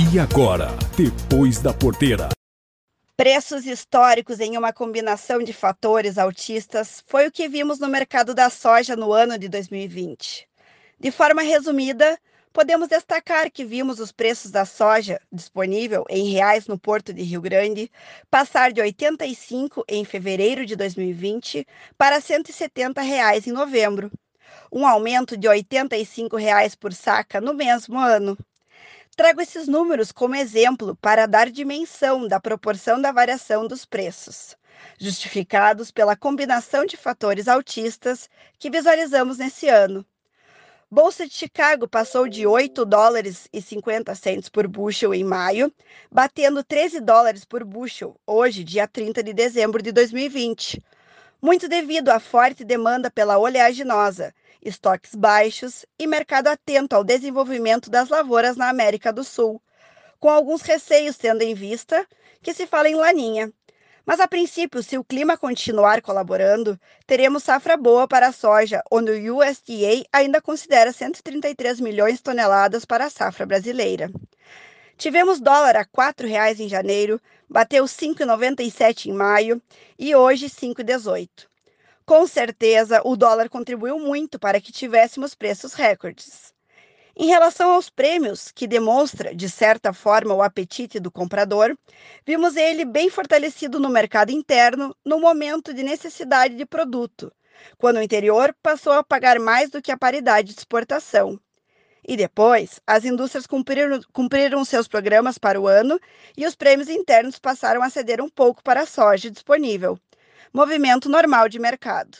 E agora, depois da porteira. Preços históricos em uma combinação de fatores altistas foi o que vimos no mercado da soja no ano de 2020. De forma resumida, podemos destacar que vimos os preços da soja disponível em reais no Porto de Rio Grande passar de 85 em fevereiro de 2020 para 170 reais em novembro, um aumento de 85 reais por saca no mesmo ano. Trago esses números como exemplo para dar dimensão da proporção da variação dos preços, justificados pela combinação de fatores altistas que visualizamos nesse ano. Bolsa de Chicago passou de 8 dólares e 50 centos por bushel em maio, batendo 13 dólares por bushel hoje, dia 30 de dezembro de 2020, muito devido à forte demanda pela oleaginosa, estoques baixos e mercado atento ao desenvolvimento das lavouras na América do Sul, com alguns receios tendo em vista que se fala em laninha. Mas a princípio, se o clima continuar colaborando, teremos safra boa para a soja, onde o USDA ainda considera 133 milhões de toneladas para a safra brasileira. Tivemos dólar a R$ 4,00 em janeiro, bateu 5,97 em maio e hoje 5,18. Com certeza, o dólar contribuiu muito para que tivéssemos preços recordes. Em relação aos prêmios, que demonstra, de certa forma, o apetite do comprador, vimos ele bem fortalecido no mercado interno no momento de necessidade de produto, quando o interior passou a pagar mais do que a paridade de exportação. E depois, as indústrias cumpriram, cumpriram seus programas para o ano e os prêmios internos passaram a ceder um pouco para a soja disponível, movimento normal de mercado.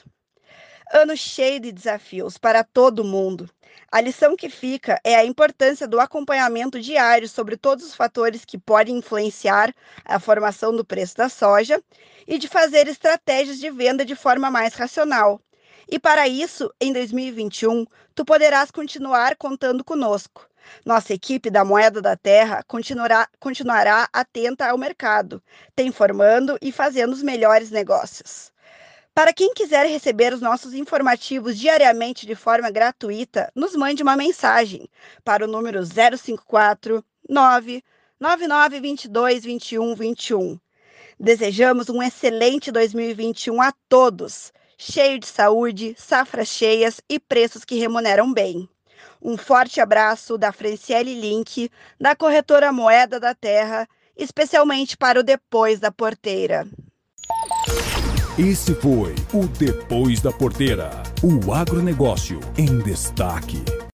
Ano cheio de desafios para todo mundo. A lição que fica é a importância do acompanhamento diário sobre todos os fatores que podem influenciar a formação do preço da soja e de fazer estratégias de venda de forma mais racional. E para isso, em 2021, tu poderás continuar contando conosco. Nossa equipe da Moeda da Terra continuará, continuará atenta ao mercado, te informando e fazendo os melhores negócios. Para quem quiser receber os nossos informativos diariamente de forma gratuita, nos mande uma mensagem para o número 054 99922 2121. Desejamos um excelente 2021 a todos, cheio de saúde, safras cheias e preços que remuneram bem. Um forte abraço da Franciele Link, da corretora Moeda da Terra, especialmente para o Depois da Porteira. Esse foi o Depois da Porteira, o agronegócio em destaque.